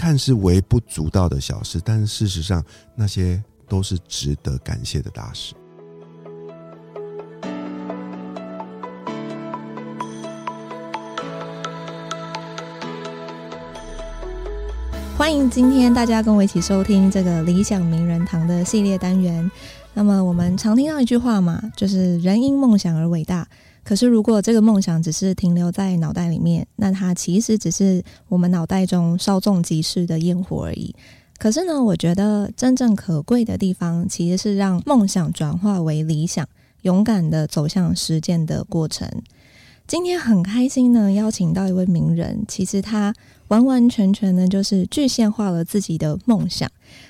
看似微不足道的小事，但是事实上那些都是值得感谢的大事。欢迎今天大家跟我一起收听这个理想名人堂的系列单元。那么我们常听到一句话嘛，就是“人因梦想而伟大”。可是如果这个梦想只是停留在脑袋里面，那它其实只是我们脑袋中稍纵即逝的烟火而已。可是呢，我觉得真正可贵的地方，其实是让梦想转化为理想，勇敢的走向实践的过程。今天很开心呢，邀请到一位名人，其实他完完全全呢就是具现化了自己的梦想。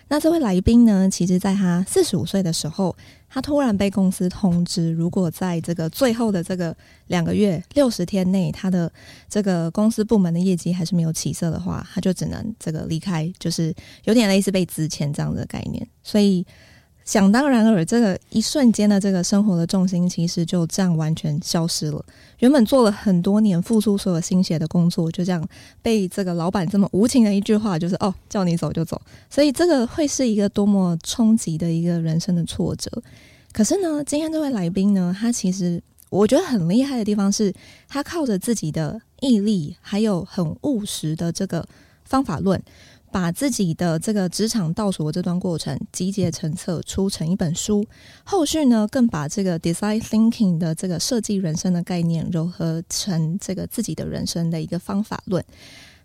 那这位来宾呢，其实在他四十五岁的时候，他突然被公司通知，如果在这个最后的这个两个月六十天内，他的这个公司部门的业绩还是没有起色的话，他就只能这个离开，就是有点类似被资遣这样的概念，所以。想当然尔，这个一瞬间的这个生活的重心，其实就这样完全消失了。原本做了很多年、付出所有心血的工作，就这样被这个老板这么无情的一句话，就是“哦，叫你走就走”。所以这个会是一个多么冲击的一个人生的挫折。可是呢，今天这位来宾呢，他其实我觉得很厉害的地方是，他靠着自己的毅力，还有很务实的这个方法论。把自己的这个职场倒数的这段过程集结成册，出成一本书。后续呢，更把这个 design thinking 的这个设计人生的概念糅合成这个自己的人生的一个方法论。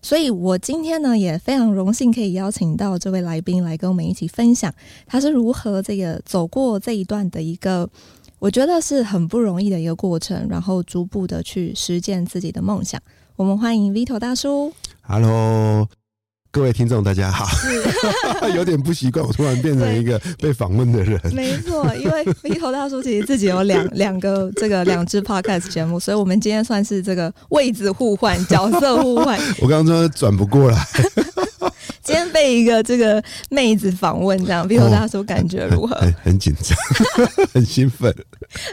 所以我今天呢，也非常荣幸可以邀请到这位来宾来跟我们一起分享，他是如何这个走过这一段的一个，我觉得是很不容易的一个过程，然后逐步的去实践自己的梦想。我们欢迎 Vito 大叔。Hello。各位听众，大家好。有点不习惯，我突然变成一个被访问的人。没错，因为 Vito 大叔其实自己有两 两个这个两支 podcast 节目，所以我们今天算是这个位置互换、角色互换。我刚刚说转不过来，今天被一个这个妹子访问，这样 Vito 大叔感觉如何？很很紧张，很兴奋，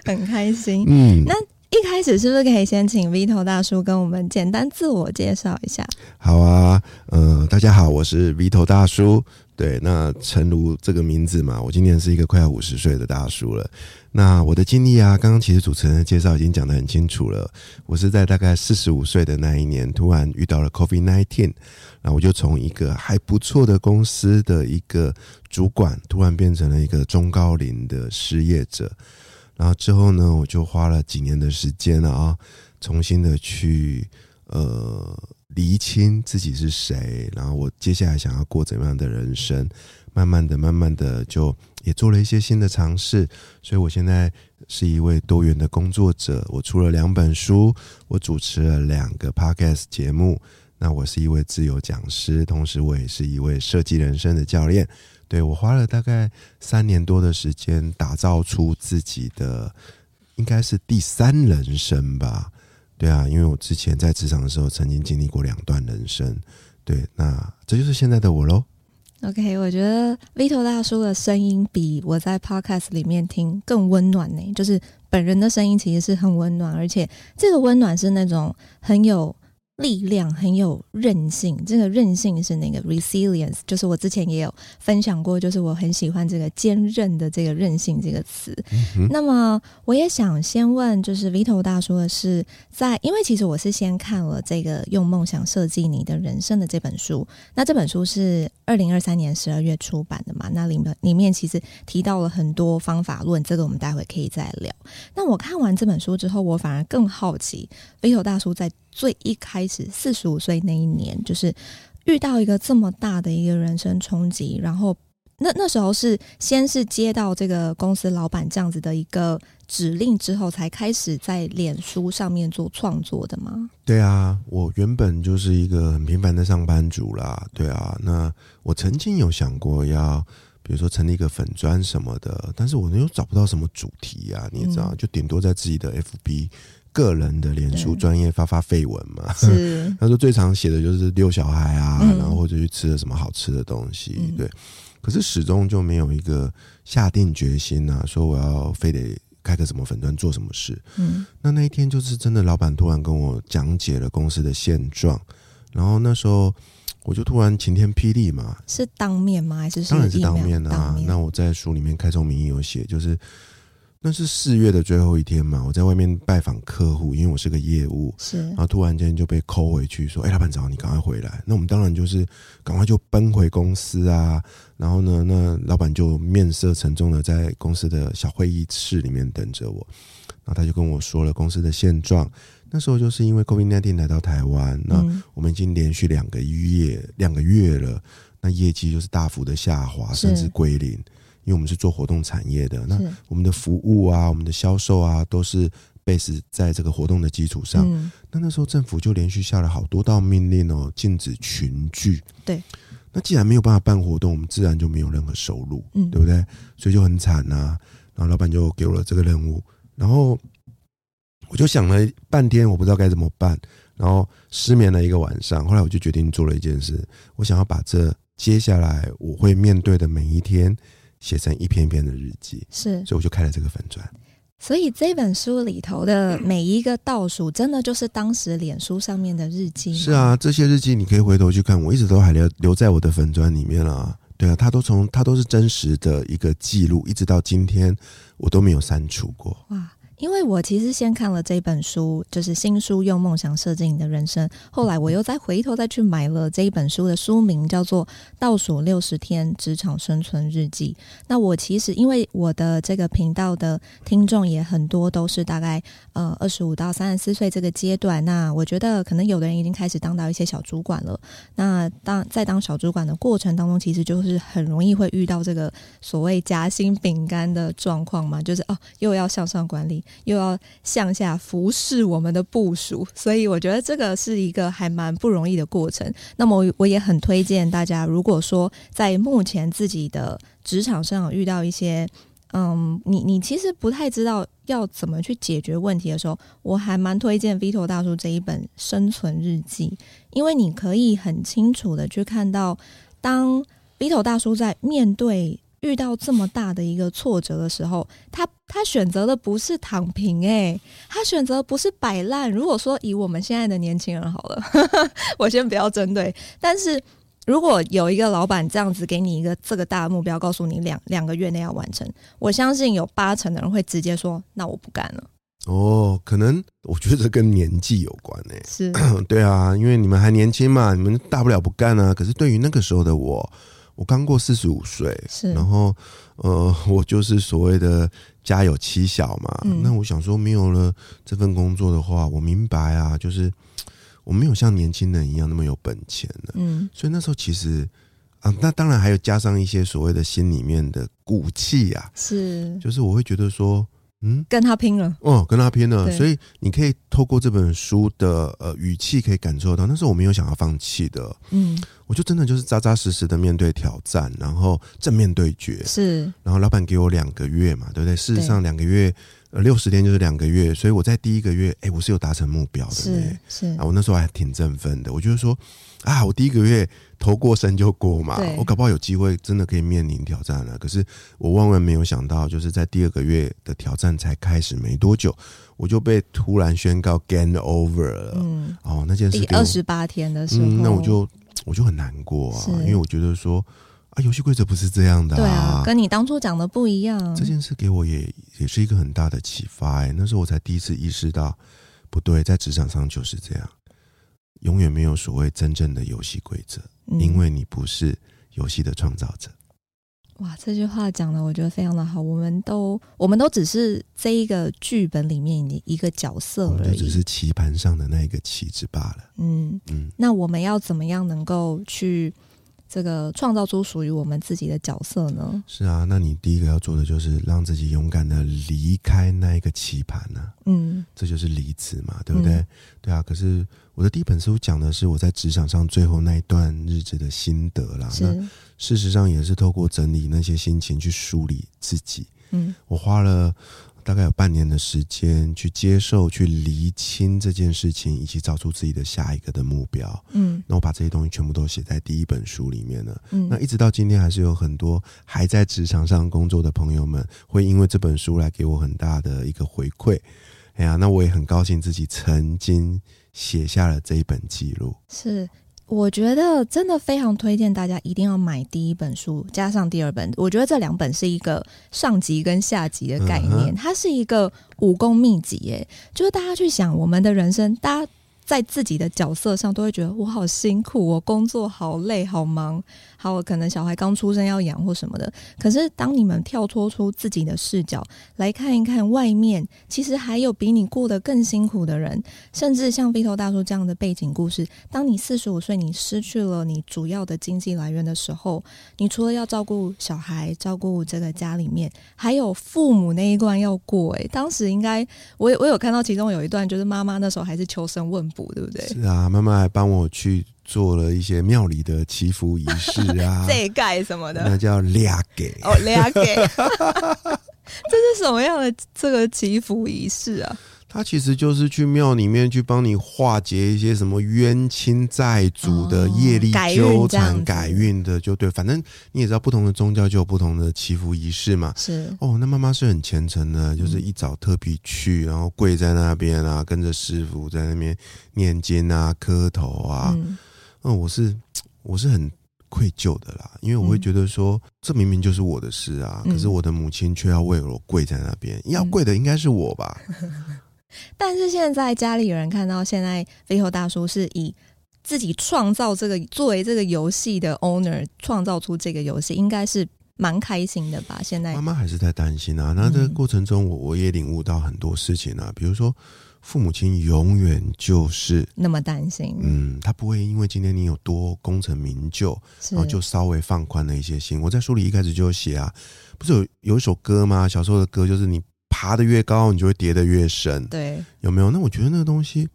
很开心。嗯，那。一开始是不是可以先请 Vito 大叔跟我们简单自我介绍一下？好啊，呃，大家好，我是 Vito 大叔。对，那诚如这个名字嘛，我今年是一个快要五十岁的大叔了。那我的经历啊，刚刚其实主持人的介绍已经讲得很清楚了。我是在大概四十五岁的那一年，突然遇到了 COVID-19，那我就从一个还不错的公司的一个主管，突然变成了一个中高龄的失业者。然后之后呢，我就花了几年的时间啊，重新的去呃厘清自己是谁，然后我接下来想要过怎么样的人生，慢慢的、慢慢的就也做了一些新的尝试。所以我现在是一位多元的工作者，我出了两本书，我主持了两个 podcast 节目，那我是一位自由讲师，同时我也是一位设计人生的教练。对，我花了大概三年多的时间，打造出自己的，应该是第三人生吧。对啊，因为我之前在职场的时候，曾经经历过两段人生。对，那这就是现在的我喽。OK，我觉得 Vito 大叔的声音比我在 Podcast 里面听更温暖呢。就是本人的声音其实是很温暖，而且这个温暖是那种很有。力量很有韧性，这个韧性是那个 resilience，就是我之前也有分享过，就是我很喜欢这个坚韧的这个韧性这个词。嗯。那么我也想先问，就是 Vito 大叔的是在，因为其实我是先看了这个用梦想设计你的人生的这本书，那这本书是二零二三年十二月出版的嘛？那里面里面其实提到了很多方法论，这个我们待会可以再聊。那我看完这本书之后，我反而更好奇 Vito 大叔在。最一开始四十五岁那一年，就是遇到一个这么大的一个人生冲击，然后那那时候是先是接到这个公司老板这样子的一个指令之后，才开始在脸书上面做创作的吗？对啊，我原本就是一个很平凡的上班族啦。对啊，那我曾经有想过要，比如说成立一个粉砖什么的，但是我又找不到什么主题啊，你也知道，嗯、就顶多在自己的 FB。个人的脸书专业发发绯闻嘛，是 他说最常写的就是遛小孩啊，嗯，然后或者去吃了什么好吃的东西，嗯，对。可是始终就没有一个下定决心啊，说我要非得开个什么粉专做什么事。嗯，那那一天就是真的，老板突然跟我讲解了公司的现状，然后那时候我就突然晴天霹雳嘛，是当面吗？还是，是当然是当面啊。面那我在书里面开宗明义有写，就是。那是四月的最后一天嘛，我在外面拜访客户，因为我是个业务，是，然后突然间就被 call 回去说：“哎、欸，老板找你，赶快回来。”那我们当然就是赶快就奔回公司啊。然后呢，那老板就面色沉重的在公司的小会议室里面等着我。然后他就跟我说了公司的现状。那时候就是因为 COVID-19 来到台湾，那我们已经连续两个月两个月了，那业绩就是大幅的下滑，甚至归零。因为我们是做活动产业的，那我们的服务啊，我们的销售啊，都是 base 在这个活动的基础上。嗯、那那时候政府就连续下了好多道命令哦，禁止群聚。对。那既然没有办法办活动，我们自然就没有任何收入，嗯，对不对？所以就很惨呐、啊。然后老板就给我了这个任务，然后我就想了半天，我不知道该怎么办，然后失眠了一个晚上。后来我就决定做了一件事，我想要把这接下来我会面对的每一天。写成一篇一篇的日记，是，所以我就开了这个粉砖。所以这本书里头的每一个倒数，真的就是当时脸书上面的日记。是啊，这些日记你可以回头去看，我一直都还留留在我的粉砖里面了。对啊，它都从它都是真实的一个记录，一直到今天我都没有删除过。哇。因为我其实先看了这本书，就是新书《用梦想设计你的人生》。后来我又再回头再去买了这一本书的书名，叫做《倒数六十天职场生存日记》。那我其实因为我的这个频道的听众也很多，都是大概呃二十五到三十四岁这个阶段。那我觉得可能有的人已经开始当到一些小主管了。那当在当小主管的过程当中，其实就是很容易会遇到这个所谓夹心饼干的状况嘛，就是哦又要向上管理。又要向下服侍我们的部署，所以我觉得这个是一个还蛮不容易的过程。那么我也很推荐大家，如果说在目前自己的职场上遇到一些，嗯，你你其实不太知道要怎么去解决问题的时候，我还蛮推荐 Vito 大叔这一本生存日记，因为你可以很清楚的去看到，当 Vito 大叔在面对。遇到这么大的一个挫折的时候，他他选择的不是躺平，诶，他选择不是摆烂。如果说以我们现在的年轻人好了，我先不要针对。但是如果有一个老板这样子给你一个这个大的目标，告诉你两两个月内要完成，我相信有八成的人会直接说：“那我不干了。”哦，可能我觉得跟年纪有关诶。是，对啊，因为你们还年轻嘛，你们大不了不干啊。可是对于那个时候的我。我刚过四十五岁，是，然后呃，我就是所谓的家有妻小嘛。嗯、那我想说，没有了这份工作的话，我明白啊，就是我没有像年轻人一样那么有本钱了。嗯，所以那时候其实啊，那当然还有加上一些所谓的心里面的骨气啊，是，就是我会觉得说。嗯，跟他拼了。哦，跟他拼了，所以你可以透过这本书的呃语气，可以感受到，那是我没有想要放弃的。嗯，我就真的就是扎扎实实的面对挑战，然后正面对决。是，然后老板给我两个月嘛，对不对？事实上两个月，呃，六十天就是两个月，所以我在第一个月，哎，我是有达成目标的。是是啊，我那时候还挺振奋的，我就是说。啊，我第一个月头过身就过嘛，我搞不好有机会真的可以面临挑战了。可是我万万没有想到，就是在第二个月的挑战才开始没多久，我就被突然宣告 game over 了。嗯，哦，那件事第二十八天的时候，嗯，那我就我就很难过啊，因为我觉得说啊，游戏规则不是这样的啊，对啊，跟你当初讲的不一样。这件事给我也也是一个很大的启发，欸，哎，那时候我才第一次意识到，不对，在职场上就是这样。永远没有所谓真正的游戏规则，因为你不是游戏的创造者。嗯。哇，这句话讲的我觉得非常的好。我们都，我们都只是这一个剧本里面的一个角色而已，只是棋盘上的那一个棋子罢了。嗯嗯，那我们要怎么样能够去？这个创造出属于我们自己的角色呢？是啊，那你第一个要做的就是让自己勇敢的离开那一个棋盘呢、啊。嗯，这就是离职嘛，对不对？嗯、对啊。可是我的第一本书讲的是我在职场上最后那一段日子的心得啦。那事实上也是透过整理那些心情去梳理自己。嗯，我花了。大概有半年的时间去接受、去厘清这件事情，以及找出自己的下一个的目标。嗯，那我把这些东西全部都写在第一本书里面了。嗯，那一直到今天，还是有很多还在职场上工作的朋友们，会因为这本书来给我很大的一个回馈。哎呀，那我也很高兴自己曾经写下了这一本记录。是。我觉得真的非常推荐大家一定要买第一本书，加上第二本。我觉得这两本是一个上集跟下集的概念，它是一个武功秘籍。耶，就是大家去想我们的人生，大家。在自己的角色上，都会觉得我好辛苦，我工作好累，好忙，好可能小孩刚出生要养或什么的。可是当你们跳脱出自己的视角来看一看外面，其实还有比你过得更辛苦的人，甚至像 Vito 大叔这样的背景故事。当你四十五岁，你失去了你主要的经济来源的时候，你除了要照顾小孩，照顾这个家里面，还有父母那一关要过。诶，当时应该我我有看到其中有一段，就是妈妈那时候还是求神问卜。对不对？是啊，妈妈还帮我去做了一些庙里的祈福仪式啊，这盖什么的，那叫俩给哦，俩给，这是什么样的这个祈福仪式啊？他其实就是去庙里面去帮你化解一些什么冤亲债主的业力纠缠、改运的，就对。反正你也知道，不同的宗教就有不同的祈福仪式嘛。是哦，那妈妈是很虔诚的，就是一早特别去，然后跪在那边啊，跟着师傅在那边念经啊、磕头啊。嗯，嗯，我是我是很愧疚的啦，因为我会觉得说，这明明就是我的事啊，可是我的母亲却要为我跪在那边，要跪的应该是我吧。但是现在家里有人看到现在 Vito 大叔是以自己创造这个作为这个游戏的 owner 创造出这个游戏，应该是蛮开心的吧？现在妈妈还是在担心啊。那这个过程中，我我也领悟到很多事情啊，比如说父母亲永远就是那么担心，嗯，他不会因为今天你有多功成名就，然后就稍微放宽了一些心。我在书里一开始就写啊，不是有有一首歌吗？小时候的歌就是你。爬得越高，你就会跌得越深。对，有没有？那我觉得那个东西，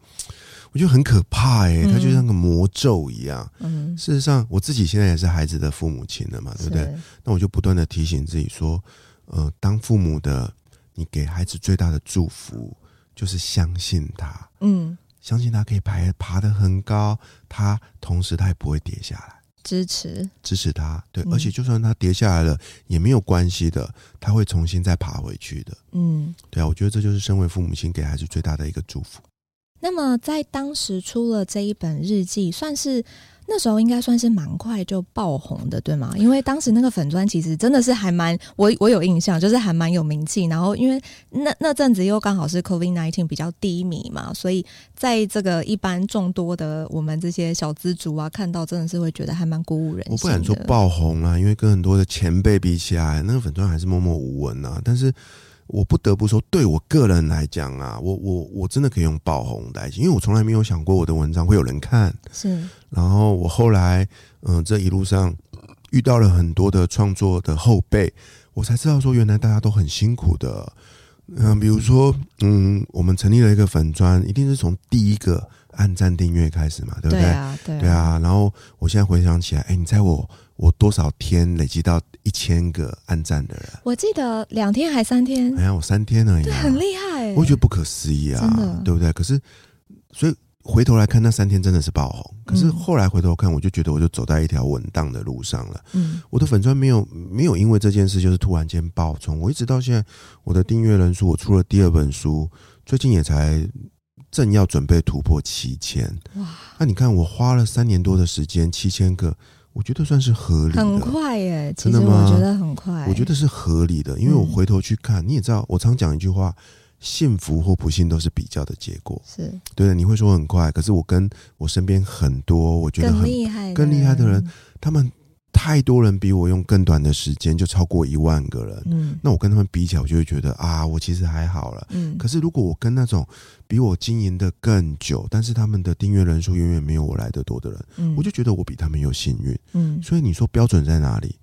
我觉得很可怕哎、欸，它就像个魔咒一样。嗯，事实上，我自己现在也是孩子的父母亲了嘛，对不对？那我就不断的提醒自己说，呃，当父母的，你给孩子最大的祝福就是相信他，嗯，相信他可以爬爬得很高，他同时他也不会跌下来。支持支持他，对，而且就算他跌下来了，嗯，也没有关系的，他会重新再爬回去的。嗯，对啊，我觉得这就是身为父母亲给孩子最大的一个祝福。那么在当时出了这一本日记，算是。那时候应该算是蛮快就爆红的，对吗？因为当时那个粉专其实真的是还蛮我我有印象，就是还蛮有名气。然后因为那那阵子又刚好是 COVID-19 比较低迷嘛，所以在这个一般众多的我们这些小资族啊，看到真的是会觉得还蛮鼓舞人心。我不敢说爆红啊，因为跟很多的前辈比起来，那个粉专还是默默无闻啊。但是。我不得不说，对我个人来讲啊，我我我真的可以用爆红来形容，因为我从来没有想过我的文章会有人看。是，然后我后来，嗯、呃，这一路上遇到了很多的创作的后辈，我才知道说，原来大家都很辛苦的。嗯、呃，比如说，嗯，我们成立了一个粉砖，一定是从第一个按赞订阅开始嘛，对不对？对啊，对啊。对啊，然后我现在回想起来，哎，你在我我多少天累积到？一千个按赞的人，我记得两天还三天，哎呀，我三天而已，很厉害，我觉得不可思议啊，对不对？可是，所以回头来看，那三天真的是爆红。可是后来回头看，我就觉得我就走在一条稳当的路上了。嗯，我的粉砖没有没有因为这件事就是突然间爆冲，我一直到现在，我的订阅人数，我出了第二本书，最近也才正要准备突破七千。哇，那你看我花了三年多的时间，七千个。我觉得算是合理的，很快耶！真的吗？我觉得很快，我觉得是合理的，因为我回头去看，嗯、你也知道，我常讲一句话：幸福或不幸都是比较的结果。是对的，你会说很快，可是我跟我身边很多我觉得很厉害、更厉害的人，他们。太多人比我用更短的时间就超过一万个人，嗯，那我跟他们比起来，我就会觉得啊，我其实还好了，嗯。可是如果我跟那种比我经营的更久，但是他们的订阅人数远远没有我来的多的人，嗯，我就觉得我比他们有幸运，嗯。所以你说标准在哪里？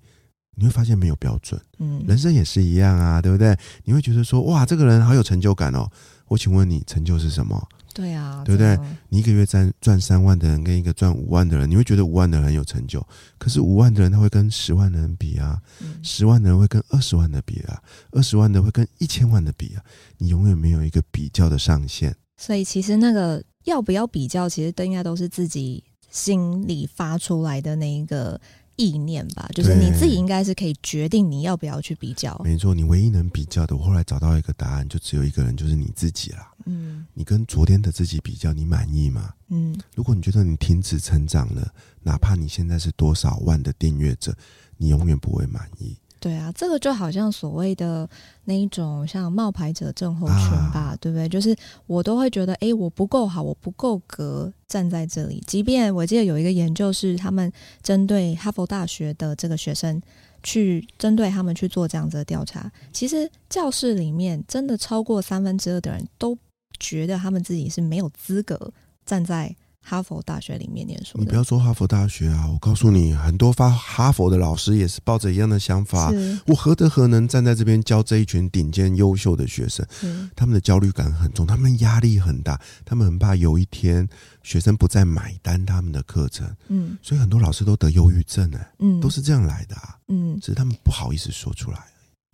你会发现没有标准，嗯。人生也是一样啊，对不对？你会觉得说哇，这个人好有成就感哦。我请问你，成就是什么？对啊，对不对？你一个月赚赚三万的人，跟一个赚五万的人，你会觉得五万的人很有成就。可是五万的人他会跟十万的人比啊，嗯、十万的人会跟二十万的比啊，二十万的会跟一千万的比啊。你永远没有一个比较的上限。所以其实那个要不要比较，其实都应该都是自己心里发出来的那一个意念吧，就是你自己应该是可以决定你要不要去比较。没错，你唯一能比较的，我后来找到一个答案，就只有一个人，就是你自己啦。嗯，你跟昨天的自己比较，你满意吗？嗯，如果你觉得你停止成长了，哪怕你现在是多少万的订阅者，你永远不会满意。对啊，这个就好像所谓的那一种像冒牌者症候群吧，啊、对不对？就是我都会觉得，哎，我不够好，我不够格站在这里。即便我记得有一个研究是他们针对哈佛大学的这个学生去针对他们去做这样子的调查，其实教室里面真的超过三分之二的人都觉得他们自己是没有资格站在。哈佛大学里面念书，你不要说哈佛大学啊！我告诉你，很多发哈佛的老师也是抱着一样的想法。我何德何能站在这边教这一群顶尖优秀的学生？他们的焦虑感很重，他们压力很大，他们很怕有一天学生不再买单他们的课程。嗯，所以很多老师都得忧郁症哎，嗯，都是这样来的啊。嗯，只是他们不好意思说出来。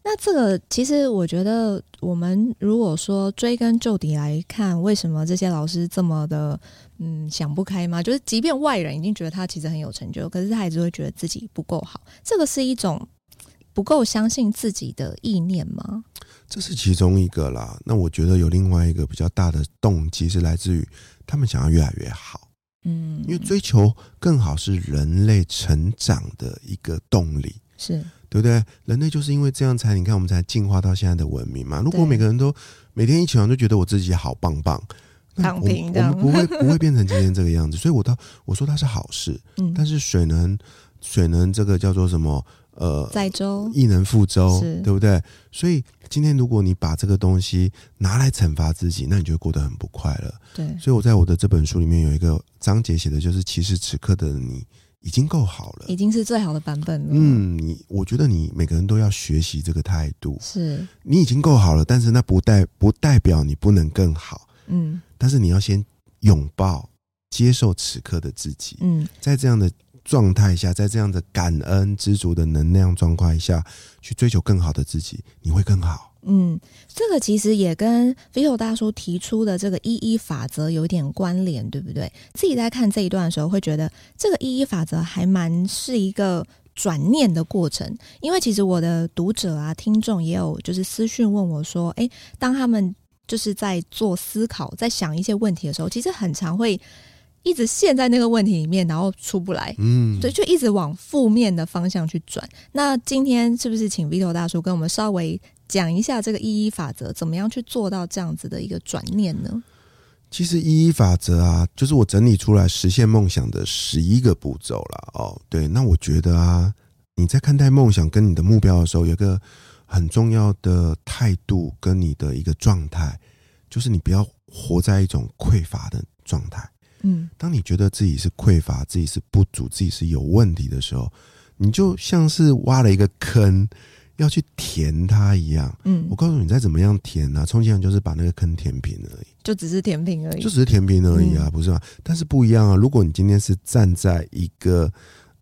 那这个其实，我觉得我们如果说追根究底来看，为什么这些老师这么的嗯想不开吗？就是即便外人已经觉得他其实很有成就，可是他还是会觉得自己不够好。这个是一种不够相信自己的意念吗？这是其中一个啦。那我觉得有另外一个比较大的动机是来自于他们想要越来越好。嗯，因为追求更好是人类成长的一个动力。是。对不对？人类就是因为这样才，你看我们才进化到现在的文明嘛。如果每个人都每天一起床就觉得我自己好棒棒，那我，我们不会不会变成今天这个样子。所以我倒我说它是好事，嗯，但是水能水能这个叫做什么？呃，载舟亦能覆舟，对不对？所以今天如果你把这个东西拿来惩罚自己，那你就会过得很不快乐。对，所以我在我的这本书里面有一个章节写的就是，其实此刻的你。已经够好了，已经是最好的版本了。嗯，你我觉得你每个人都要学习这个态度。是你已经够好了，但是那不代不代表你不能更好。嗯，但是你要先拥抱、接受此刻的自己。嗯，在这样的状态下，在这样的感恩、知足的能量状况下去追求更好的自己，你会更好。嗯，这个其实也跟 Vito 大叔提出的这个一一法则有点关联，对不对？自己在看这一段的时候，会觉得这个一一法则还蛮是一个转念的过程。因为其实我的读者啊、听众也有就是私讯问我说：“诶，当他们就是在做思考、在想一些问题的时候，其实很常会一直陷在那个问题里面，然后出不来。嗯，所以就一直往负面的方向去转。那今天是不是请 Vito 大叔跟我们稍微？讲一下这个一一法则，怎么样去做到这样子的一个转念呢？其实一一法则啊，就是我整理出来实现梦想的十一个步骤了哦。对，那我觉得啊，你在看待梦想跟你的目标的时候，有一个很重要的态度跟你的一个状态，就是你不要活在一种匮乏的状态。嗯，当你觉得自己是匮乏、自己是不足、自己是有问题的时候，你就像是挖了一个坑。要去填它一样，嗯，我告诉你，再怎么样填呢、啊？充其量就是把那个坑填平而已，就只是填平而已，就只是填平而已啊，嗯、不是吗？但是不一样啊，如果你今天是站在一个。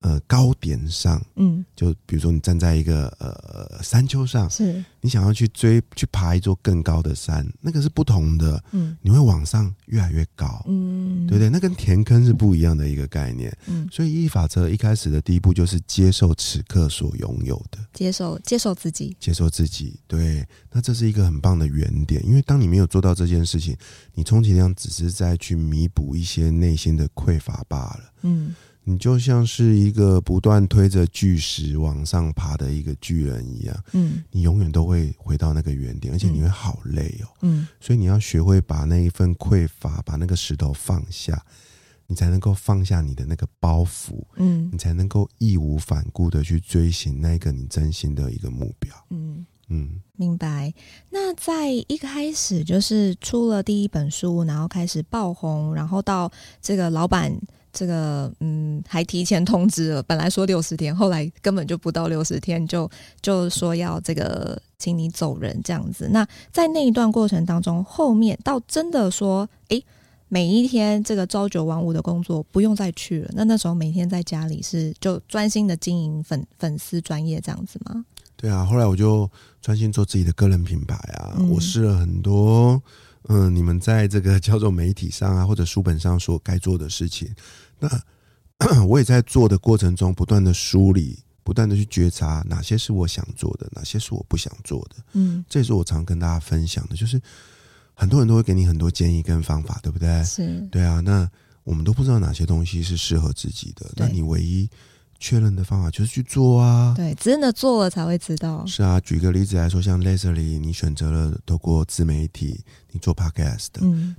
呃，高点上，嗯，就比如说你站在一个呃山丘上，是。你想要去追去爬一座更高的山，那个是不同的，嗯，你会往上越来越高，嗯，对不对？那跟填坑是不一样的一个概念，嗯，所以一法则一开始的第一步就是接受此刻所拥有的，接受接受自己，接受自己，对，那这是一个很棒的原点，因为当你没有做到这件事情，你充其量只是在去弥补一些内心的匮乏罢了，嗯。你就像是一个不断推着巨石往上爬的一个巨人一样，嗯，你永远都会回到那个原点，而且你会好累哦，嗯，所以你要学会把那一份匮乏，把那个石头放下，你才能够放下你的那个包袱，嗯，你才能够义无反顾的去追寻那个你真心的一个目标，嗯。嗯，明白。那在一开始就是出了第一本书，然后开始爆红，然后到这个老板。这个嗯，还提前通知了，本来说六十天，后来根本就不到六十天，就就说要这个请你走人这样子。那在那一段过程当中，后面到真的说，诶，每一天这个朝九晚五的工作不用再去了。那那时候每天在家里是就专心的经营粉粉丝专业这样子吗？对啊，后来我就专心做自己的个人品牌啊，嗯、我试了很多。嗯，你们在这个叫做媒体上啊，或者书本上所该做的事情，那 我也在做的过程中，不断的梳理，不断的去觉察哪些是我想做的，哪些是我不想做的。嗯，这也是我常跟大家分享的，就是很多人都会给你很多建议跟方法，对不对？是，对啊。那我们都不知道哪些东西是适合自己的，那你唯一。确认的方法就是去做啊，对，真的做了才会知道。是啊，举个例子来说，像 Leslie，你选择了透过自媒体，你做 Podcast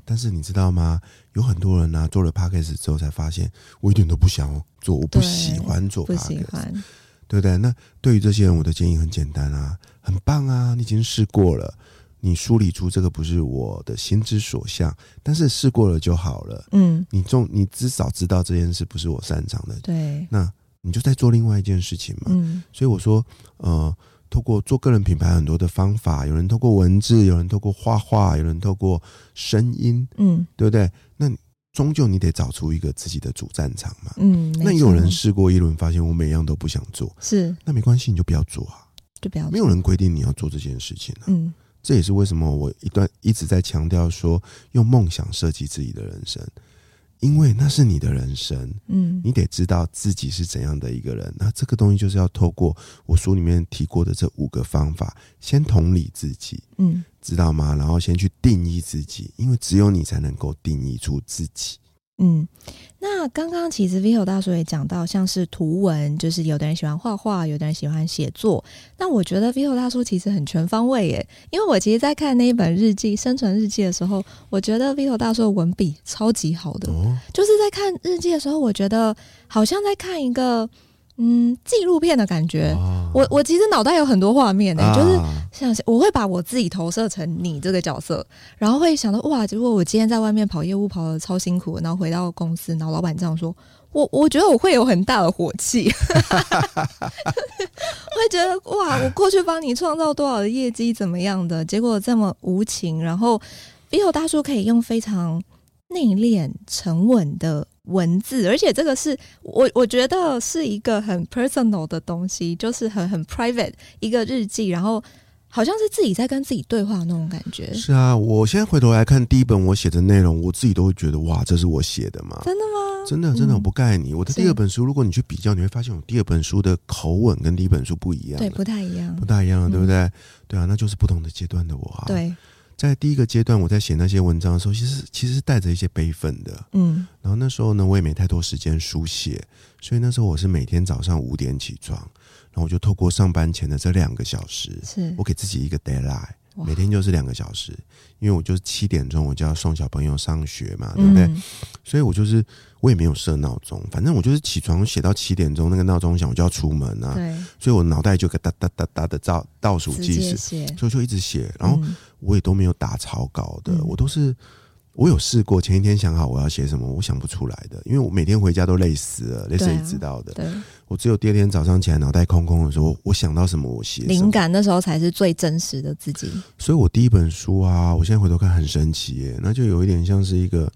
但是你知道吗？有很多人呢、啊，做了 Podcast 之后才发现，我一点都不想做，我不喜欢做 Podcast，不喜欢，对不对？那对于这些人，我的建议很简单啊，很棒啊，你已经试过了，你梳理出这个不是我的心之所向，但是试过了就好了，嗯，你中你至少知道这件事不是我擅长的，对，那。你就在做另外一件事情嘛，嗯，所以我说，呃，透过做个人品牌很多的方法，有人透过文字，有人透过画画，有人透过声音，嗯，对不对？那终究你得找出一个自己的主战场嘛，嗯，那有人试过一轮，发现我每样都不想做，是，那没关系，你就不要做啊，就不要。做，没有人规定你要做这件事情啊，嗯，这也是为什么我一段一直在强调说，用梦想设计自己的人生。因为那是你的人生，嗯，你得知道自己是怎样的一个人。那这个东西就是要透过我书里面提过的这五个方法，先同理自己，嗯，知道吗？然后先去定义自己，因为只有你才能够定义出自己。嗯，那刚刚其实 Vito 大叔也讲到，像是图文，就是有的人喜欢画画，有的人喜欢写作。那我觉得 Vito 大叔其实很全方位耶，因为我其实，在看那一本日记《生存日记》的时候，我觉得 Vito 大叔的文笔超级好的。哦，就是在看日记的时候，我觉得好像在看一个。嗯，纪录片的感觉，啊、我我其实脑袋有很多画面呢、欸，啊、就是像我会把我自己投射成你这个角色，然后会想到哇，如果我今天在外面跑业务跑的超辛苦，然后回到公司，然后老板这样说，我我觉得我会有很大的火气，会觉得哇，我过去帮你创造多少的业绩怎么样的，结果这么无情，然后 Vito 大叔可以用非常内敛沉稳的。文字，而且这个是我我觉得是一个很 personal 的东西，就是很很 private 一个日记，然后好像是自己在跟自己对话那种感觉。是啊，我现在回头来看第一本我写的内容，我自己都会觉得哇，这是我写的吗？真的吗？真的真的，我不盖你。嗯、我的第二本书，如果你去比较，你会发现我第二本书的口吻跟第一本书不一样，对，不太一样，不太一样，对不对？嗯、对啊，那就是不同的阶段的我啊。对。在第一个阶段，我在写那些文章的时候，其实其实是带着一些悲愤的，嗯。然后那时候呢，我也没太多时间书写，所以那时候我是每天早上五点起床，然后我就透过上班前的这两个小时，是我给自己一个 deadline，哇每天就是两个小时，因为我就是七点钟我就要送小朋友上学嘛，对不对？嗯、所以我就是我也没有设闹钟，反正我就是起床写到七点钟，那个闹钟响我就要出门啊，对，所以我脑袋就个哒哒哒哒的倒倒数计时，所以就一直写，然后。嗯我也都没有打草稿的，嗯、我都是我有试过，前一天想好我要写什么，我想不出来的，因为我每天回家都累死了，累死也知道的。对，我只有第二天早上起来脑袋空空的时候，我想到什么我写。灵感那时候才是最真实的自己。所以我第一本书啊，我现在回头看很神奇耶，那就有一点像是一个，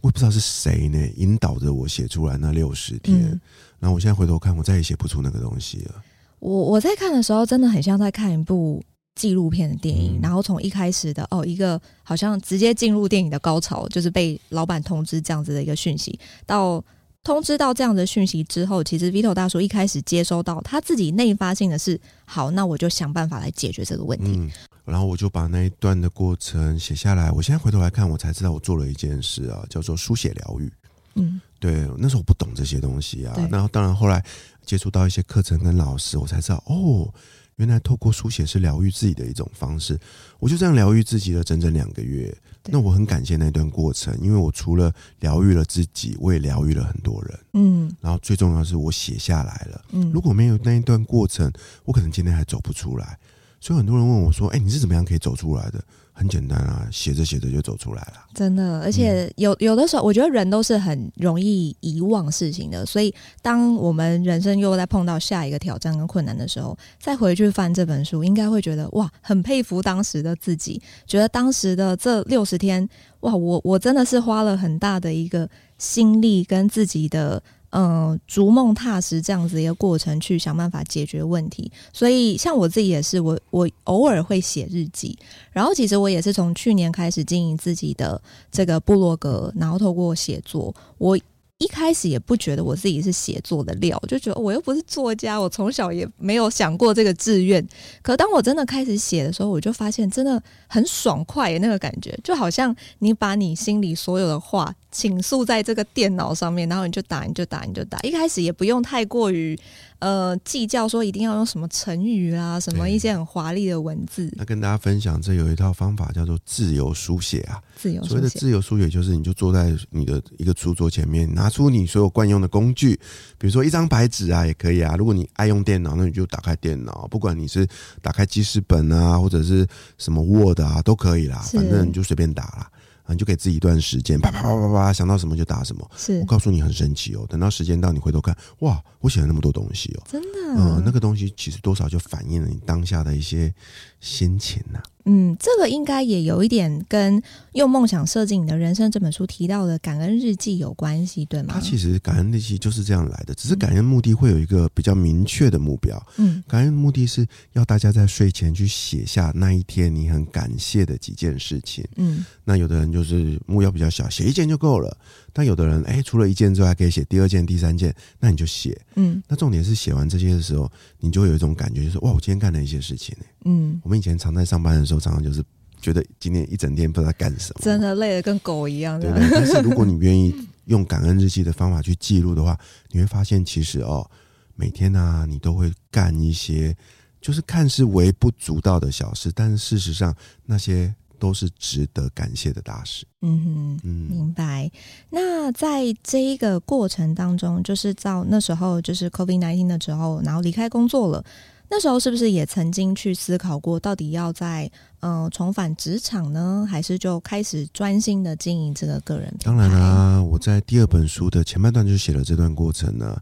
我也不知道是谁呢，引导着我写出来那六十天，嗯、然后我现在回头看，我再也写不出那个东西了。我我在看的时候，真的很像在看一部。纪录片的电影，嗯、然后从一开始的哦，一个好像直接进入电影的高潮，就是被老板通知这样子的一个讯息，到通知到这样的讯息之后，其实 Vito 大叔一开始接收到他自己内发性的是，好，那我就想办法来解决这个问题。嗯，然后我就把那一段的过程写下来。我现在回头来看，我才知道我做了一件事啊，叫做书写疗愈。嗯，对，那时候我不懂这些东西啊。对然后当然后来接触到一些课程跟老师，我才知道哦。原来透过书写是疗愈自己的一种方式，我就这样疗愈自己了整整两个月。那我很感谢那段过程，因为我除了疗愈了自己，我也疗愈了很多人。嗯，然后最重要的是我写下来了。嗯，如果没有那一段过程，我可能今天还走不出来。所以很多人问我说：“哎，你是怎么样可以走出来的？”很简单啊，写着写着就走出来了。真的，而且有有的时候，我觉得人都是很容易遗忘事情的。所以，当我们人生又在碰到下一个挑战跟困难的时候，再回去翻这本书，应该会觉得哇，很佩服当时的自己，觉得当时的这六十天，哇，我我真的是花了很大的一个心力跟自己的。嗯，逐梦踏实这样子一个过程，去想办法解决问题。所以，像我自己也是，我我偶尔会写日记。然后，其实我也是从去年开始经营自己的这个部落格，然后透过写作，我一开始也不觉得我自己是写作的料，就觉得我又不是作家，我从小也没有想过这个志愿。可当我真的开始写的时候，我就发现真的很爽快那个感觉，就好像你把你心里所有的话倾诉在这个电脑上面，然后你就打，你就打，你就打。一开始也不用太过于呃计较，说一定要用什么成语啊，什么一些很华丽的文字。那跟大家分享，这有一套方法叫做自由书写啊。自由书写。所谓的自由书写，就是你就坐在你的一个书桌前面，拿出你所有惯用的工具，比如说一张白纸啊，也可以啊。如果你爱用电脑，那你就打开电脑，不管你是打开记事本啊，或者是什么 Word 啊，都可以啦。反正你就随便打啦。你就给自己一段时间，啪啪啪啪啪，想到什么就打什么。是，我告诉你很神奇哦。等到时间到，你回头看，哇，我写了那么多东西哦。真的，嗯，那个东西其实多少就反映了你当下的一些心情呐、啊。嗯，这个应该也有一点跟用梦想设计你的人生这本书提到的感恩日记有关系，对吗？它其实感恩日记就是这样来的，只是感恩目的会有一个比较明确的目标。嗯，感恩目的是要大家在睡前去写下那一天你很感谢的几件事情。嗯，那有的人就是目标比较小，写一件就够了。但有的人，哎，除了一件之外，还可以写第二件、第三件，那你就写。嗯，那重点是写完这些的时候，你就会有一种感觉，就是哇，我今天干了一些事情。嗯，我们以前常在上班的时候，常常就是觉得今天一整天不知道干什么，真的累得跟狗一样。对不对？但是如果你愿意用感恩日记的方法去记录的话，你会发现，其实哦，每天呢、啊，你都会干一些，就是看似微不足道的小事，但是事实上那些。都是值得感谢的大事。嗯哼，嗯，明白。那在这一个过程当中，就是到那时候，就是 COVID nineteen 的时候，然后离开工作了。那时候是不是也曾经去思考过，到底要在呃重返职场呢，还是就开始专心的经营这个个人？当然啦、啊，我在第二本书的前半段就写了这段过程呢。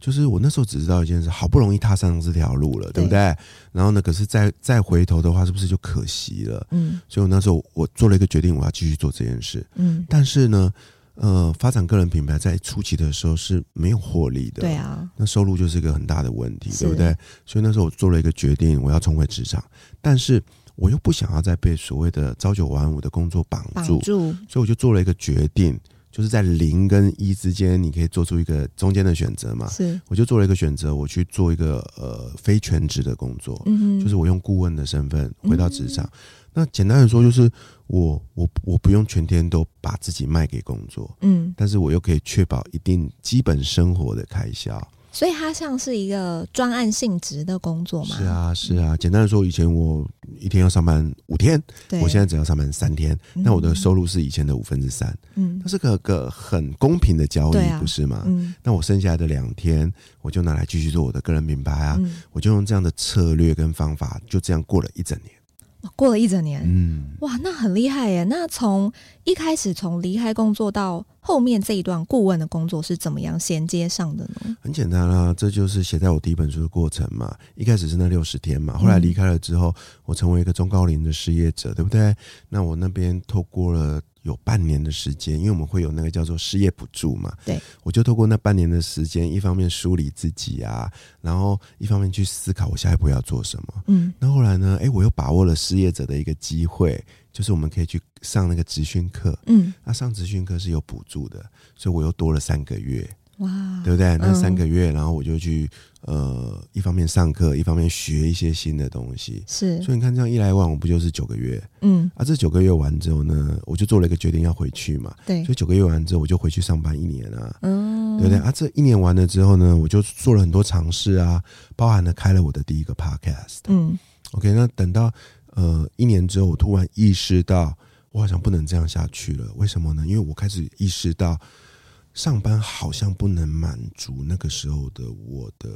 就是我那时候只知道一件事，好不容易踏上这条路了，对，对不对？然后呢，可是再再回头的话，是不是就可惜了？嗯，所以我那时候我做了一个决定，我要继续做这件事。嗯，但是呢，呃，发展个人品牌在初期的时候是没有获利的，对啊，那收入就是一个很大的问题，对不对？所以那时候我做了一个决定，我要重回职场，但是我又不想要再被所谓的朝九晚五的工作绑住，绑住，所以我就做了一个决定。就是在零跟一之间，你可以做出一个中间的选择嘛？是，我就做了一个选择，我去做一个呃非全职的工作，嗯，就是我用顾问的身份回到职场。嗯、那简单的说，就是我我我不用全天都把自己卖给工作，嗯，但是我又可以确保一定基本生活的开销。所以它像是一个专案性质的工作嘛？是啊，是啊。简单的说，以前我一天要上班五天，我现在只要上班三天，那我的收入是以前的五分之三。嗯，它是个个很公平的交易，啊、不是吗？嗯，那我剩下来的两天，我就拿来继续做我的个人品牌啊，嗯、我就用这样的策略跟方法，就这样过了一整年。过了一整年，嗯，哇，那很厉害耶！那从一开始从离开工作到后面这一段顾问的工作是怎么样衔接上的呢？很简单啦，这就是写在我第一本书的过程嘛。一开始是那六十天嘛，后来离开了之后，我成为一个中高龄的失业者，对不对？那我那边透过了。有半年的时间，因为我们会有那个叫做失业补助嘛。对，我就透过那半年的时间，一方面梳理自己啊，然后一方面去思考我下一步要做什么。嗯，那后来呢？哎，我又把握了失业者的一个机会，就是我们可以去上那个职训课。嗯，那上职训课是有补助的，所以我又多了三个月。哇，对不对？那三个月，嗯、然后我就去呃，一方面上课，一方面学一些新的东西。是，所以你看这样一来一往，我不就是九个月？嗯，啊，这九个月完之后呢，我就做了一个决定要回去嘛。对，所以九个月完之后，我就回去上班一年啊。嗯，对不对？啊，这一年完了之后呢，我就做了很多尝试啊，包含了开了我的第一个 podcast。嗯，OK，那等到呃一年之后，我突然意识到，我好像不能这样下去了。为什么呢？因为我开始意识到。上班好像不能满足那个时候的我的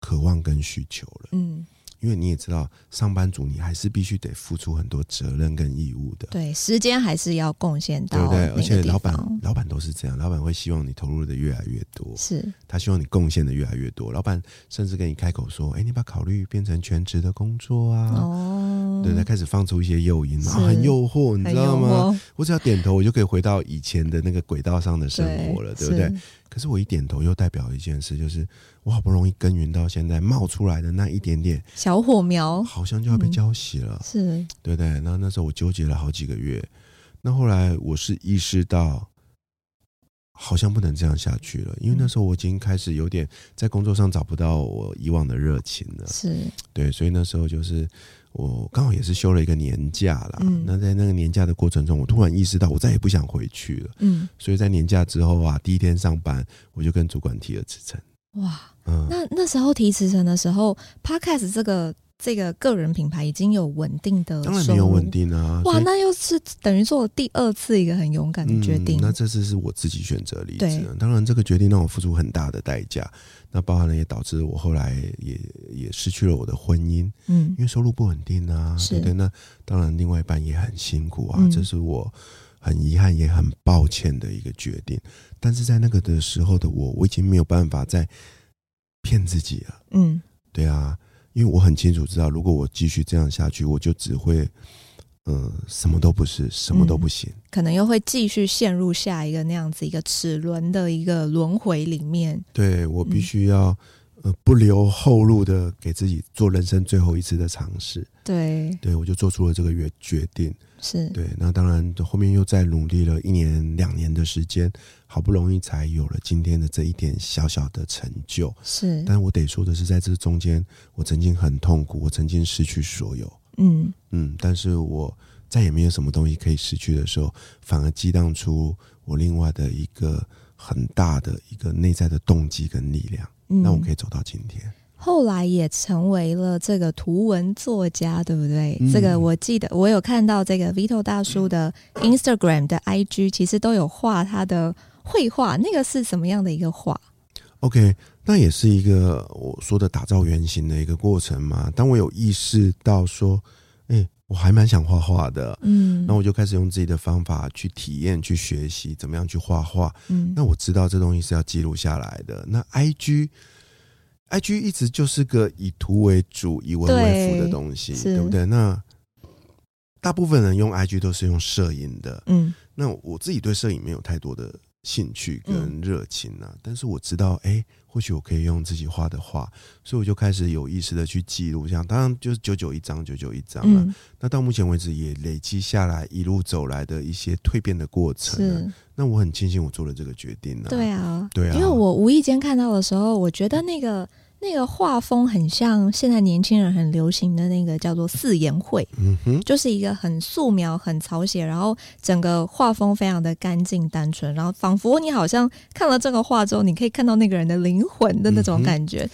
渴望跟需求了。嗯。因为你也知道，上班族你还是必须得付出很多责任跟义务的。对，时间还是要贡献到。对对，而且老板老板都是这样，老板会希望你投入的越来越多，是他希望你贡献的越来越多。老板甚至跟你开口说：“哎，你把考虑变成全职的工作啊。”哦，对，他开始放出一些诱因，然后很诱惑，你知道吗？我只要点头，我就可以回到以前的那个轨道上的生活了，对，对不对？可是我一点头，又代表一件事，就是我好不容易耕耘到现在冒出来的那一点点小火苗，好像就要被浇熄了，嗯、是对对。那那时候我纠结了好几个月，那后来我是意识到，好像不能这样下去了，因为那时候我已经开始有点在工作上找不到我以往的热情了。是，对，所以那时候就是我刚好也是休了一个年假啦。嗯，那在那个年假的过程中，我突然意识到我再也不想回去了。嗯，所以在年假之后啊，第一天上班我就跟主管提了辞呈。哇，嗯，那那时候提辞呈的时候，Podcast 这个。这个个人品牌已经有稳定的，当然没有稳定啊！哇，那又是等于做了第二次一个很勇敢的决定。嗯、那这次是我自己选择离职，当然这个决定让我付出很大的代价，那包含了也导致我后来也也失去了我的婚姻，嗯，因为收入不稳定啊，是对对。那当然另外一半也很辛苦啊，嗯、这是我很遗憾也很抱歉的一个决定。但是在那个的时候的我，我已经没有办法再骗自己了，嗯，对啊。因为我很清楚知道，如果我继续这样下去，我就只会，呃，什么都不是，什么都不行，嗯、可能又会继续陷入下一个那样子一个齿轮的一个轮回里面。对，我必须要、嗯、呃不留后路的给自己做人生最后一次的尝试。对，对我就做出了这个决决定。是对，那当然后面又再努力了一年两年的时间，好不容易才有了今天的这一点小小的成就。是，但我得说的是，在这中间，我曾经很痛苦，我曾经失去所有。嗯嗯，但是我再也没有什么东西可以失去的时候，反而激荡出我另外的一个很大的一个内在的动机跟力量，嗯、那、我可以走到今天。后来也成为了这个图文作家，对不对？嗯、这个我记得，我有看到这个 Vito 大叔的 Instagram 的 IG，其实都有画他的绘画。那个是什么样的一个画？OK，那也是一个我说的打造原型的一个过程嘛。当我有意识到说，哎、欸，我还蛮想画画的，嗯，那我就开始用自己的方法去体验、去学习怎么样去画画。嗯，那我知道这东西是要记录下来的。那 IG。I G 一直就是个以图为主、以文为辅的东西，对，对不对？那大部分人用 I G 都是用摄影的，嗯，那我自己对摄影没有太多的兴趣跟热情啊，嗯、但是我知道，哎，或许我可以用自己画的画，所以我就开始有意识的去记录，这样当然就是九九一张，九九一张了。嗯、那到目前为止也累积下来一路走来的一些蜕变的过程，是。那我很庆幸我做了这个决定呢、啊。对啊，对啊，因为我无意间看到的时候，我觉得那个。那个画风很像现在年轻人很流行的那个叫做四言会，嗯哼，就是一个很素描、很草写，然后整个画风非常的干净单纯，然后仿佛你好像看了这个画之后，你可以看到那个人的灵魂的那种感觉。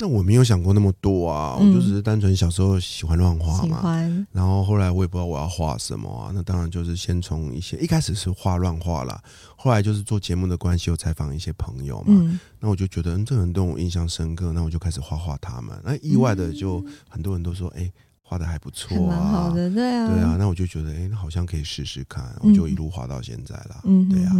那我没有想过那么多啊，我就只是单纯小时候喜欢乱画嘛，欢。然后后来我也不知道我要画什么啊，那当然就是先从一些一开始是画乱画啦，后来就是做节目的关系，有采访一些朋友嘛，嗯、那我就觉得嗯，这个人对我印象深刻，那我就开始画画他们。那意外的就很多人都说，哎、欸，画的还不错啊，好的，对啊，对啊。那我就觉得，哎、好像可以试试看，我就一路画到现在了。嗯，对啊。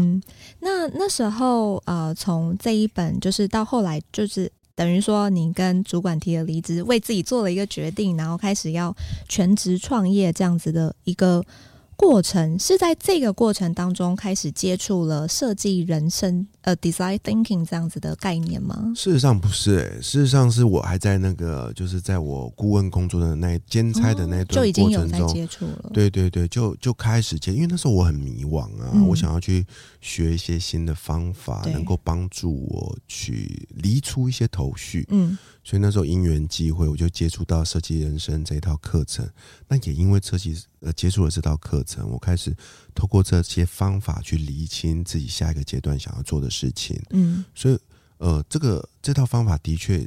那那时候呃，从这一本就是到后来就是。等于说，你跟主管提了离职，为自己做了一个决定，然后开始要全职创业这样子的一个过程，是在这个过程当中开始接触了设计人生。呃，design thinking 这样子的概念吗？事实上不是、欸，事实上是我还在那个，就是在我顾问工作的那兼差的那段过程中，哦、就已经有在接触了。对对对，就就开始接，因为那时候我很迷惘啊，嗯、我想要去学一些新的方法，能够帮助我去理出一些头绪。嗯，所以那时候因缘际会，我就接触到设计人生这一套课程。那也因为设计呃接触了这套课程，我开始透过这些方法去厘清自己下一个阶段想要做的事情，嗯，所以呃，这个这套方法的确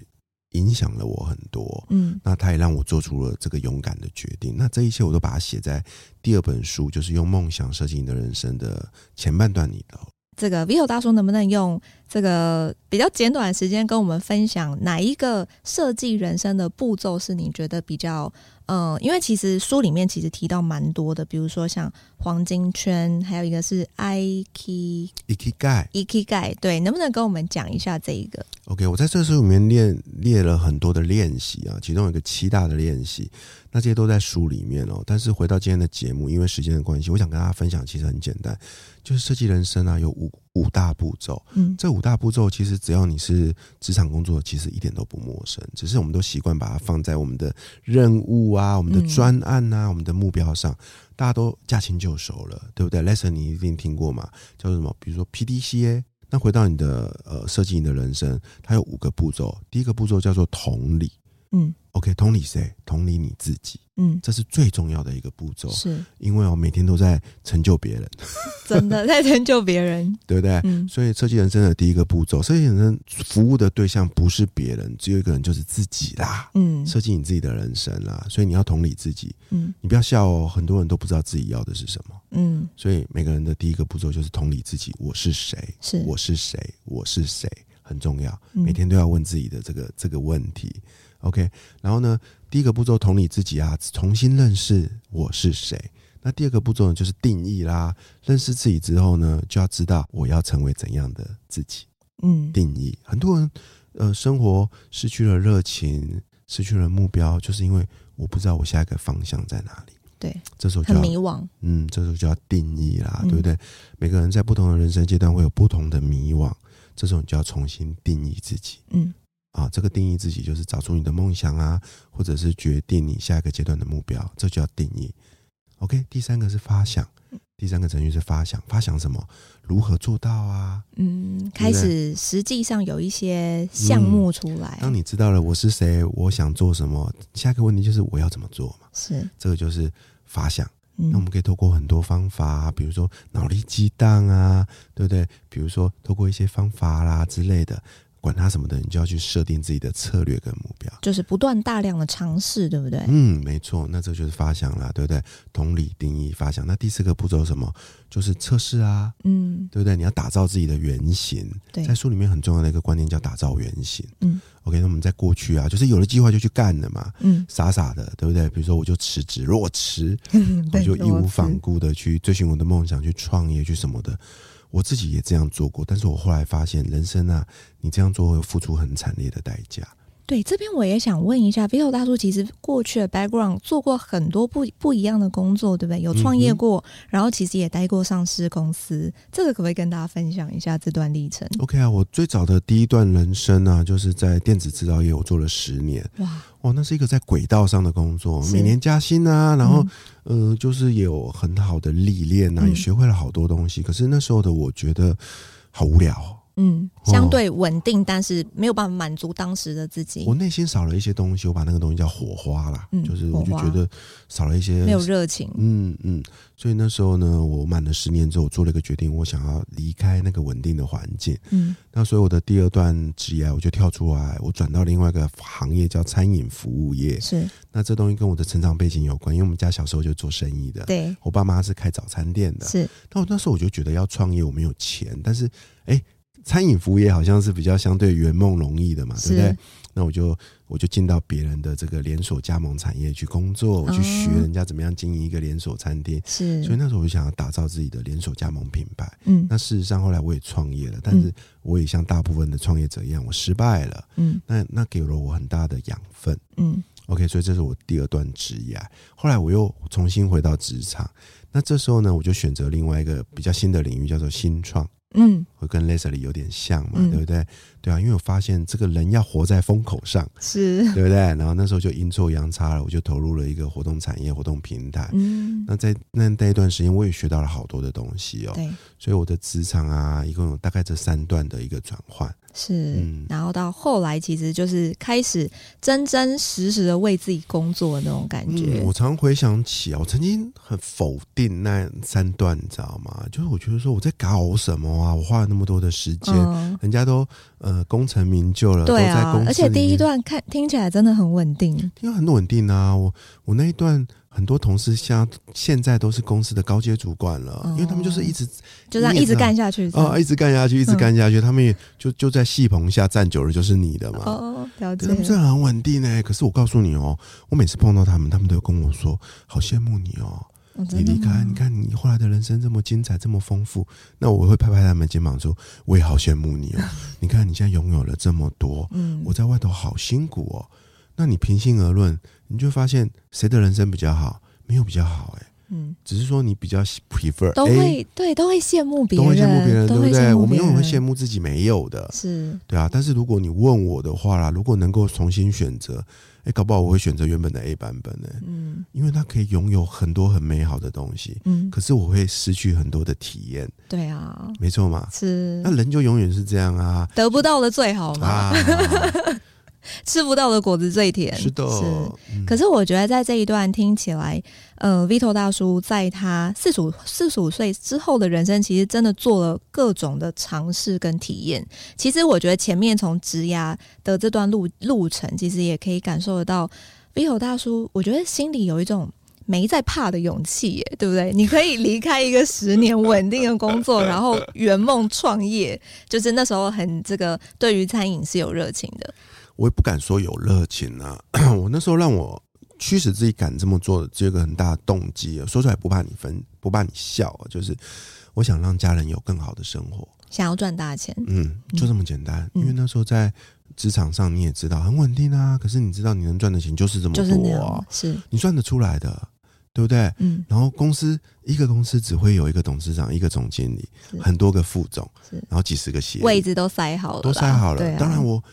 影响了我很多，嗯，那他也让我做出了这个勇敢的决定。那这一切我都把它写在第二本书，就是用梦想设计你的人生的前半段里头。这个 Vito 大叔能不能用这个比较简短的时间跟我们分享哪一个设计人生的步骤是你觉得比较？嗯，因为其实书里面其实提到蛮多的，比如说像黄金圈，还有一个是 Iki Ikigai Ikigai，对，能不能跟我们讲一下这一个？OK，我在这书里面列列了很多的练习啊，其中有一个七大的练习，那这些都在书里面哦。但是回到今天的节目，因为时间的关系，我想跟大家分享，其实很简单，就是设计人生啊，有五五大步骤。嗯，这五大步骤其实只要你是职场工作，其实一点都不陌生，只是我们都习惯把它放在我们的任务啊，我们的专案啊，嗯、我们的目标上。大家都驾轻就熟了，对不对？Lesson 你一定听过嘛？叫做什么？比如说 PDCA。那回到你的呃设计你的人生，它有五个步骤。第一个步骤叫做同理，嗯。OK，同理谁？同理你自己。嗯，这是最重要的一个步骤。是，因为我每天都在成就别人，真的在成就别人，对不对？嗯。所以设计人生的第一个步骤，设计人生服务的对象不是别人，只有一个人，就是自己啦。嗯。设计你自己的人生啦，所以你要同理自己。嗯。你不要笑哦，很多人都不知道自己要的是什么。嗯。所以每个人的第一个步骤就是同理自己，我是谁？是，我是谁？我是谁？很重要，每天都要问自己的这个这个问题。OK，然后呢，第一个步骤同理自己啊，重新认识我是谁。那第二个步骤呢，就是定义啦。认识自己之后呢，就要知道我要成为怎样的自己。嗯，定义。很多人呃，生活失去了热情，失去了目标，就是因为我不知道我下一个方向在哪里。对，这时候就要很迷惘。嗯，这时候就要定义啦，对不对？每个人在不同的人生阶段会有不同的迷惘，这时候你就要重新定义自己。嗯。啊，这个定义自己就是找出你的梦想啊，或者是决定你下一个阶段的目标，这就叫定义。OK，第三个是发想，第三个程序是发想，发想什么？如何做到啊？嗯，开始实际上有一些项目出来。嗯，当你知道了我是谁，我想做什么，下一个问题就是我要怎么做嘛？是，这个就是发想。那我们可以透过很多方法，比如说脑力激荡啊，对不对？比如说透过一些方法啦之类的。管他什么的，你就要去设定自己的策略跟目标，就是不断大量的尝试，对不对？嗯，没错。那这就是发想啦，对不对？同理定义发想。那第四个步骤是什么？就是测试啊，嗯，对不对？你要打造自己的原型。对，在书里面很重要的一个观念叫打造原型。嗯，OK。那我们在过去啊，就是有了计划就去干了嘛，嗯，傻傻的，对不对？比如说我就辞职，如果辞，我就义无反顾的去追寻我的梦想，去创业，去什么的。我自己也这样做过，但是我后来发现，人生啊，你这样做会付出很惨烈的代价。对，这边我也想问一下，Vito 大叔，其实过去的 background 做过很多不不一样的工作，对不对？有创业过，嗯、然后其实也待过上市公司，这个可不可以跟大家分享一下这段历程？OK 啊，我最早的第一段人生啊，就是在电子制造业，我做了十年。哇哇，那是一个在轨道上的工作，每年加薪啊，然后、嗯、呃，就是也有很好的历练啊，也学会了好多东西。嗯、可是那时候的我觉得好无聊。嗯，相对稳定，哦、但是没有办法满足当时的自己。我内心少了一些东西，我把那个东西叫火花啦，嗯、就是我就觉得少了一些，没有热情。嗯嗯，所以那时候呢，我满了十年之后，我做了一个决定，我想要离开那个稳定的环境。嗯，那所以我的第二段职业，我就跳出来，我转到另外一个行业，叫餐饮服务业。是，那这东西跟我的成长背景有关，因为我们家小时候就做生意的。对，我爸妈是开早餐店的。是，那我那时候我就觉得要创业，我没有钱，但是哎。欸餐饮服务业好像是比较相对圆梦容易的嘛，对不对？那我就我就进到别人的这个连锁加盟产业去工作，我去学人家怎么样经营一个连锁餐厅。是，所以那时候我就想要打造自己的连锁加盟品牌。嗯，那事实上后来我也创业了，但是我也像大部分的创业者一样，我失败了。嗯，那那给了我很大的养分。嗯，OK，所以这是我第二段职业。后来我又重新回到职场，那这时候呢，我就选择另外一个比较新的领域，叫做新创。嗯，会跟 Leslie 有点像嘛，嗯、对不对？对啊，因为我发现这个人要活在风口上，是 对不对？然后那时候就阴错阳差了，我就投入了一个活动产业、活动平台。嗯，那在那那一段时间，我也学到了好多的东西哦。对，所以我的职场啊，一共有大概这三段的一个转换。是，嗯，然后到后来，其实就是开始真真实实的为自己工作的那种感觉。嗯，我常回想起啊，我曾经很否定那三段，你知道吗？就是我觉得说我在搞什么啊？我花了那么多的时间，嗯、人家都呃功成名就了，对啊，都在公司，而且第一段看听起来真的很稳定，听很稳定啊。我我那一段。很多同事像现在都是公司的高阶主管了，因为他们就是一直就这样一直干下去啊，一直干下去，一直干下去。他们也就就在戏棚下站久了，就是你的嘛。哦，了解。他们真的很稳定呢。可是我告诉你哦，我每次碰到他们，他们都有跟我说，好羡慕你哦。你离开，你看你后来的人生这么精彩，这么丰富。那我会拍拍他们肩膀说，我也好羡慕你哦。你看你现在拥有了这么多，嗯，我在外头好辛苦哦。那你平心而论，你就发现谁的人生比较好？没有比较好哎、欸，嗯，只是说你比较 prefer 都会对，都会羡慕别人，都会羡慕别人，对不对？我们永远会羡慕自己没有的，是。对啊。但是如果你问我的话啦，如果能够重新选择，哎，搞不好我会选择原本的 A 版本呢，嗯，因为它可以拥有很多很美好的东西，嗯，可是我会失去很多的体验，对啊，没错嘛，是，那人就永远是这样啊，得不到的最好嘛。啊吃不到的果子最甜，是的。是，可是我觉得在这一段听起来，呃，Vito 大叔在他四十五四十五岁之后的人生，其实真的做了各种的尝试跟体验。其实我觉得前面从植牙的这段路路程，其实也可以感受得到，Vito 大叔，我觉得心里有一种没在怕的勇气，耶，对不对？你可以离开一个十年 稳定的工作，然后圆梦创业，就是那时候很这个对于餐饮是有热情的。我也不敢说有热情啊，我那时候让我驱使自己敢这么做的，只有一个很大的动机啊。说出来不怕你分，不怕你笑啊，就是我想让家人有更好的生活，想要赚大钱。嗯，就这么简单。因为那时候在职场上，你也知道很稳定啊。可是你知道，你能赚的钱就是这么多啊，是你赚得出来的，对不对？嗯。然后公司一个公司只会有一个董事长，一个总经理，很多个副总，然后几十个协理，位置都塞好了，都塞好了。当然我。我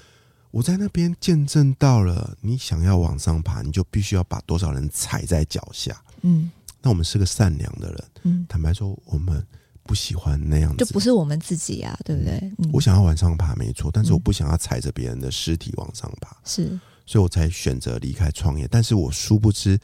在那边见证到了，你想要往上爬，你就必须要把多少人踩在脚下。嗯，那我们是个善良的人。嗯，坦白说，我们不喜欢那样子，就不是我们自己啊，对不对？嗯，我想要往上爬，没错，但是我不想要踩着别人的尸体往上爬。是，所以我才选择离开创业。但是我殊不知。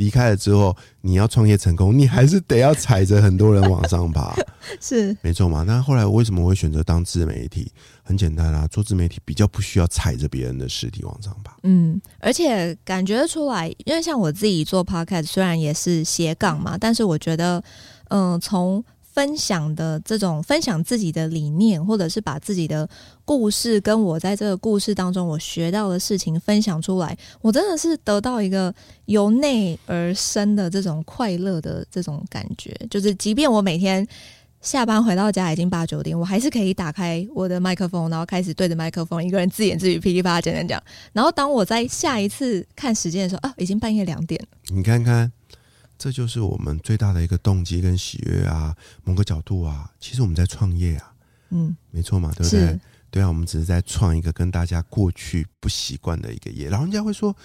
离开了之后，你要创业成功，你还是得要踩着很多人往上爬，是没错嘛？那后来为什么我会选择当自媒体？很简单啊，做自媒体比较不需要踩着别人的尸体往上爬。嗯，而且感觉出来，因为像我自己做 Podcast，虽然也是斜杠嘛，但是我觉得，嗯、呃，从分享的这种分享自己的理念，或者是把自己的故事跟我在这个故事当中我学到的事情分享出来，我真的是得到一个由内而生的这种快乐的这种感觉。就是即便我每天下班回到家已经八九点，我还是可以打开我的麦克风，然后开始对着麦克风一个人自言自语、噼里啪啦讲讲讲。然后当我在下一次看时间的时候，啊，已经半夜两点了。你看看。这就是我们最大的一个动机跟喜悦啊，某个角度啊，其实我们在创业啊，嗯，没错嘛，对不对？对啊，我们只是在创一个跟大家过去不习惯的一个业，然后人家会说。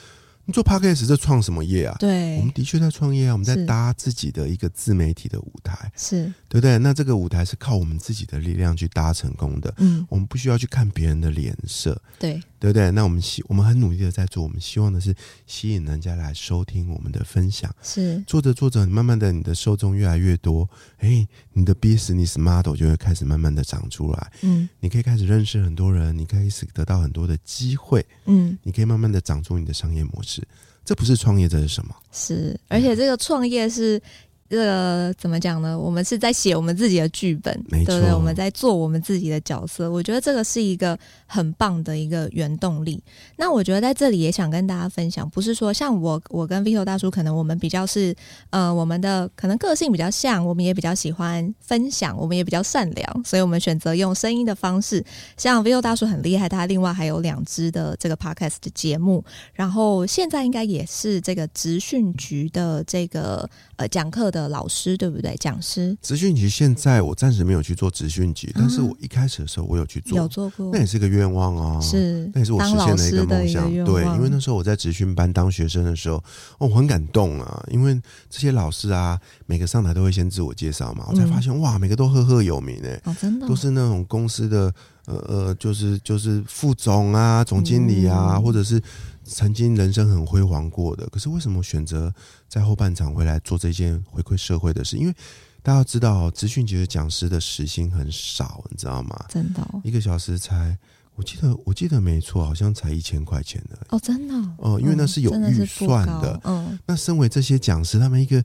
你做 Podcast 在创什么业啊？对，我们的确在创业啊，我们在搭自己的一个自媒体的舞台，是对不对？那这个舞台是靠我们自己的力量去搭成功的。嗯，我们不需要去看别人的脸色，对，对不对？那我们希我们很努力的在做，我们希望的是吸引人家来收听我们的分享。是做着做着，慢慢的你的受众越来越多，哎，你的 business model 就会开始慢慢的长出来。嗯，你可以开始认识很多人，你可以得到很多的机会。嗯，你可以慢慢的长出你的商业模式。这不是创业，这是什么？是，而且这个创业是。这个怎么讲呢？我们是在写我们自己的剧本，对不对？我们在做我们自己的角色。我觉得这个是一个很棒的一个原动力。那我觉得在这里也想跟大家分享，不是说像我，我跟 Vito 大叔，可能我们比较是，呃，我们的可能个性比较像，我们也比较喜欢分享，我们也比较善良，所以我们选择用声音的方式。像 Vito 大叔很厉害，他另外还有两支的这个 Podcast 的节目，然后现在应该也是这个职训局的这个呃讲课的老师对不对？讲师。职训局现在我暂时没有去做职训局，但是我一开始的时候我有去做，有做过，那也是个愿望啊，是，那也是我实现的一个梦想。对，因为那时候我在职训班当学生的时候，哦，我很感动啊，因为这些老师啊，每个上台都会先自我介绍嘛，我才发现哇，每个都赫赫有名哎，哦，真的，都是那种公司的呃呃，就是就是副总啊、总经理啊，或者是。曾经人生很辉煌过的，可是为什么选择在后半场回来做这件回馈社会的事？因为大家知道，资讯局的讲师的时薪很少，你知道吗？真的，哦，一个小时才，我记得我记得没错，好像才一千块钱的哦，真的哦，哦，因为那是有预算的。嗯，那身为这些讲师，他们一个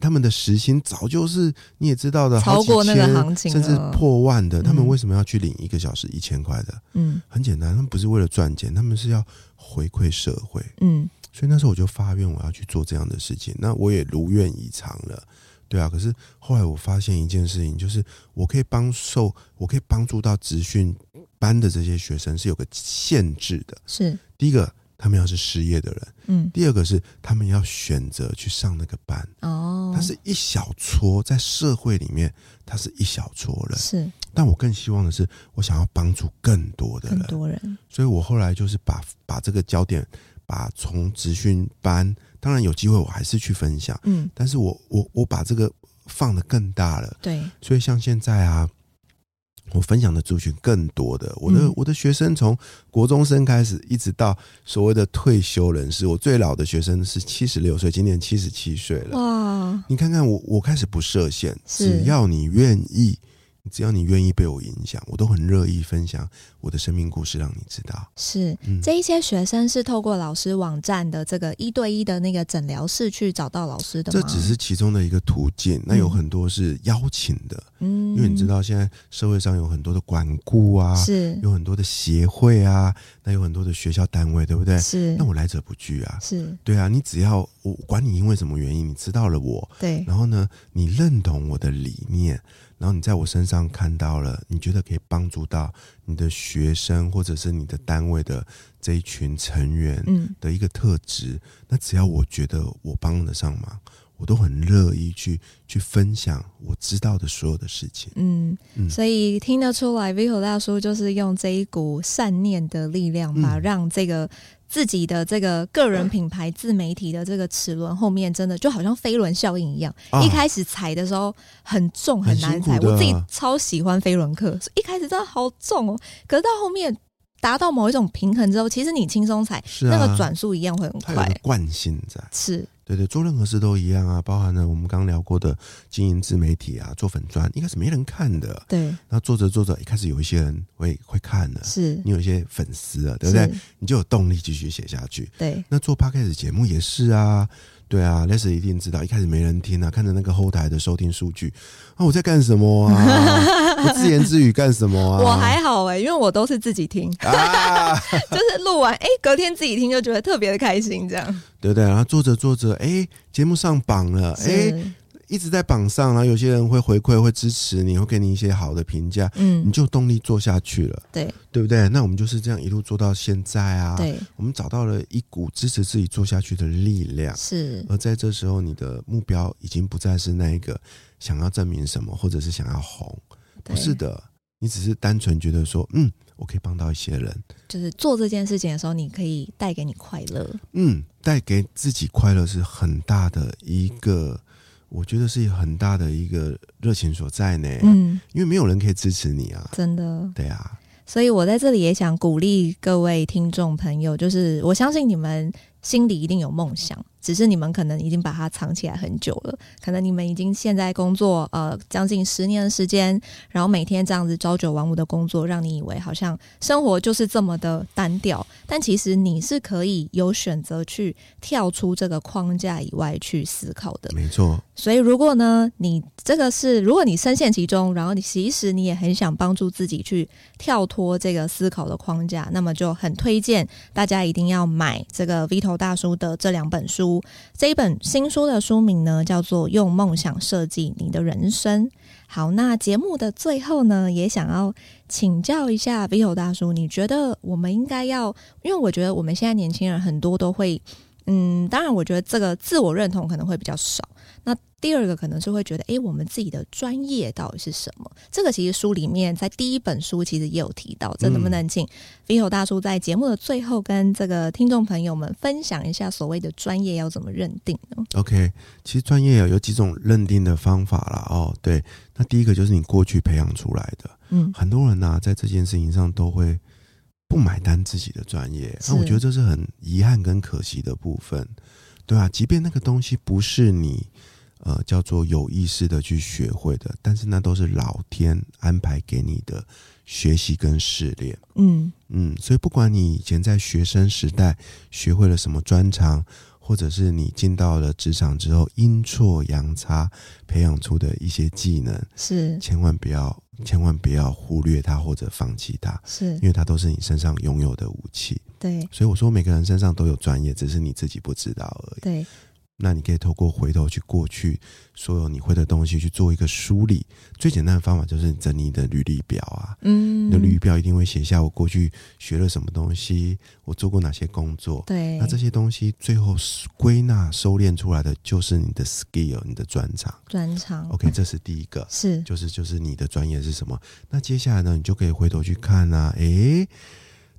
他们的时薪早就是你也知道的，超过那个行情，甚至破万的，他们为什么要去领一个小时一千块的？嗯，很简单，他们不是为了赚钱，他们是要。回馈社会，嗯，所以那时候我就发愿我要去做这样的事情，那我也如愿以偿了，对啊。可是后来我发现一件事情，就是我可以帮受，我可以帮助到职训班的这些学生是有个限制的，是。第一个，他们要是失业的人，嗯，第二个是他们要选择去上那个班，哦，他是一小撮在社会里面，他是一小撮人，是，但我更希望的是，我想要帮助更多的人，更多人，所以我后来就是把把这个焦点，把从职训班，当然有机会我还是去分享，嗯，但是我我我把这个放的更大了，对，所以像现在啊。我分享的族群更多的，我的、嗯、我的学生从国中生开始，一直到所谓的退休人士。我最老的学生是七十六岁，今年七十七岁了。哇！你看看我，我开始不设限，只要你愿意。只要你愿意被我影响，我都很乐意分享我的生命故事，让你知道。是，嗯、这一些学生是透过老师网站的这个一对一的那个诊疗室去找到老师的吗？这只是其中的一个途径，那有很多是邀请的。嗯，因为你知道现在社会上有很多的管顾啊，是有很多的协会啊，那有很多的学校单位，对不对？是，那我来者不拒啊。是，对啊，你只要我管你因为什么原因，你知道了我，对，然后呢，你认同我的理念。然后你在我身上看到了，你觉得可以帮助到你的学生或者是你的单位的这一群成员的一个特质，嗯、那只要我觉得我帮得上忙，我都很乐意去去分享我知道的所有的事情。嗯，嗯，所以听得出来，Vico 大叔就是用这一股善念的力量，吧让这个。自己的这个个人品牌自媒体的这个齿轮后面，真的就好像飞轮效应一样。啊、一开始踩的时候很重很难踩，我自己超喜欢飞轮课，一开始真的好重哦。可是到后面达到某一种平衡之后，其实你轻松踩，啊、那个转速一样会很快。惯性在是。对对，做任何事都一样啊，包含了我们刚聊过的经营自媒体啊，做粉专，一开始没人看的，对，那做着做着，一开始有一些人会会看的，是你有一些粉丝了，对不对？你就有动力继续写下去。对，那做 Podcast 节目也是啊。对啊，Leslie 一定知道，一开始没人听啊，看着那个后台的收听数据啊，我在干什么啊？我自言自语干什么啊？我还好哎、欸，因为我都是自己听啊，就是录完哎，隔天自己听就觉得特别的开心，这样。对对，然后做着做着，哎，节目上榜了，哎。一直在榜上，然后有些人会回馈，会支持你，会给你一些好的评价，嗯，你就动力做下去了，对，对不对？那我们就是这样一路做到现在啊，对，我们找到了一股支持自己做下去的力量，是。而在这时候，你的目标已经不再是那一个想要证明什么，或者是想要红，不是的，你只是单纯觉得说，嗯，我可以帮到一些人，就是做这件事情的时候，你可以带给你快乐，嗯，带给自己快乐是很大的一个。我觉得是很大的一个热情所在呢，嗯，因为没有人可以支持你啊，真的，对啊，所以我在这里也想鼓励各位听众朋友，就是我相信你们。心里一定有梦想，只是你们可能已经把它藏起来很久了。可能你们已经现在工作呃将近十年的时间，然后每天这样子朝九晚五的工作，让你以为好像生活就是这么的单调。但其实你是可以有选择去跳出这个框架以外去思考的。没错。所以如果呢，你这个是如果你深陷其中，然后你其实你也很想帮助自己去跳脱这个思考的框架，那么就很推荐大家一定要买这个 Vito。大叔的这两本书，这一本新书的书名呢，叫做《用梦想设计你的人生》。好，那节目的最后呢，也想要请教一下 Vito 大叔，你觉得我们应该要？因为我觉得我们现在年轻人很多都会，嗯，当然，我觉得这个自我认同可能会比较少。那第二个可能是会觉得，诶，我们自己的专业到底是什么？这个其实书里面在第一本书其实也有提到，这能不能请 Vito 大叔在节目的最后跟这个听众朋友们分享一下所谓的专业要怎么认定呢？OK，其实专业有几种认定的方法啦。哦，对，那第一个就是你过去培养出来的，嗯，很多人呢、啊、在这件事情上都会不买单自己的专业，那我觉得这是很遗憾跟可惜的部分，对啊，即便那个东西不是你。呃，叫做有意识的去学会的，但是那都是老天安排给你的学习跟试炼。嗯嗯，所以不管你以前在学生时代学会了什么专长，或者是你进到了职场之后阴错阳差培养出的一些技能，是千万不要千万不要忽略它或者放弃它，是因为它都是你身上拥有的武器。对，所以我说每个人身上都有专业，只是你自己不知道而已。对。那你可以透过回头去过去所有你会的东西去做一个梳理。最简单的方法就是整理你的履历表啊，嗯，你的履历表一定会写下我过去学了什么东西，我做过哪些工作。对，那这些东西最后归纳收敛出来的就是你的 skill，你的专长。专长。OK，这是第一个，是就是就是你的专业是什么？那接下来呢，你就可以回头去看啊，诶，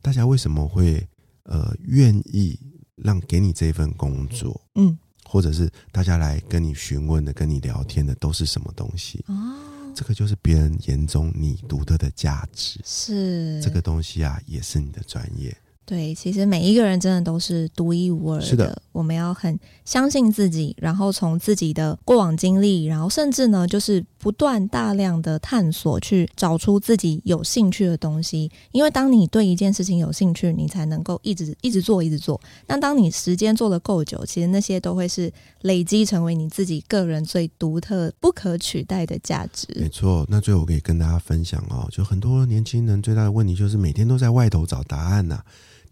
大家为什么会呃愿意让给你这份工作？嗯。或者是大家来跟你询问的、跟你聊天的都是什么东西？哦，这个就是别人眼中你独特的价值。是这个东西啊，也是你的专业。对，其实每一个人真的都是独一无二的。是的，我们要很相信自己，然后从自己的过往经历，然后甚至呢，就是不断大量的探索，去找出自己有兴趣的东西。因为当你对一件事情有兴趣，你才能够一直一直做，一直做。那当你时间做得够久，其实那些都会是累积成为你自己个人最独特、不可取代的价值。没错。那最后我可以跟大家分享哦，就很多年轻人最大的问题就是每天都在外头找答案呐、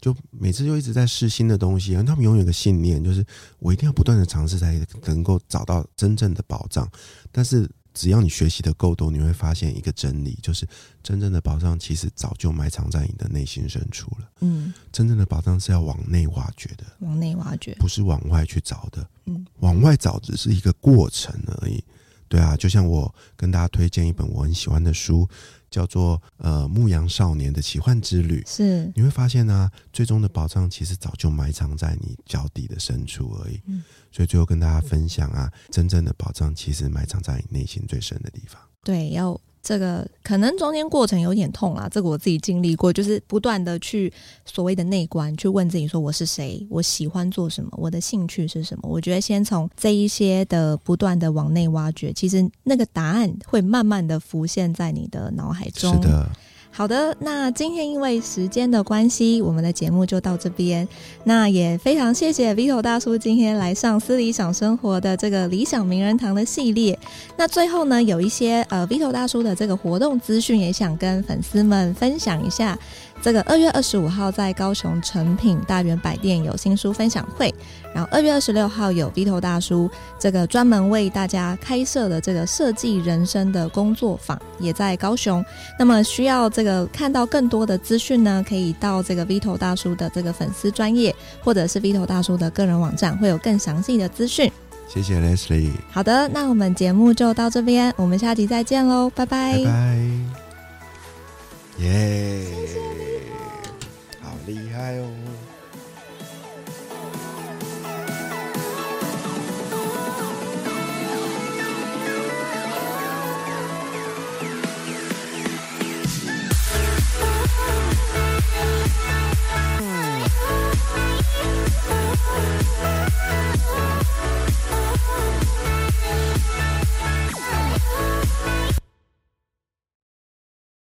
就每次就一直在试新的东西，他们永远有个信念，就是我一定要不断的尝试，才能够找到真正的保障。但是只要你学习的够多，你会发现一个真理，就是真正的宝藏其实早就埋藏在你的内心深处了。嗯，真正的宝藏是要往内挖掘的，往内挖掘，不是往外去找的。嗯，往外找只是一个过程而已。对啊，就像我跟大家推荐一本我很喜欢的书。叫做呃牧羊少年的奇幻之旅，是你会发现呢、啊，最终的宝藏其实早就埋藏在你脚底的深处而已。嗯，所以最后跟大家分享啊，真正的宝藏其实埋藏在你内心最深的地方。对，要。这个可能中间过程有点痛啊，这个我自己经历过，就是不断的去所谓的内观，去问自己说我是谁，我喜欢做什么，我的兴趣是什么。我觉得先从这一些的不断的往内挖掘，其实那个答案会慢慢的浮现在你的脑海中。是的。好的，那今天因为时间的关系，我们的节目就到这边。那也非常谢谢 Vito 大叔今天来上私理想生活的这个理想名人堂的系列。那最后呢，有一些呃 Vito 大叔的这个活动资讯，也想跟粉丝们分享一下。这个二月二十五号在高雄诚品大圆百店有新书分享会，然后二月二十六号有 Vito 大叔这个专门为大家开设的这个设计人生的工作坊，也在高雄。那么需要这个看到更多的资讯呢，可以到这个 Vito 大叔的这个粉丝专业，或者是 Vito 大叔的个人网站，会有更详细的资讯。谢谢 Leslie。好的，那我们节目就到这边，我们下集再见喽，拜拜。拜拜。耶、好厉害哦。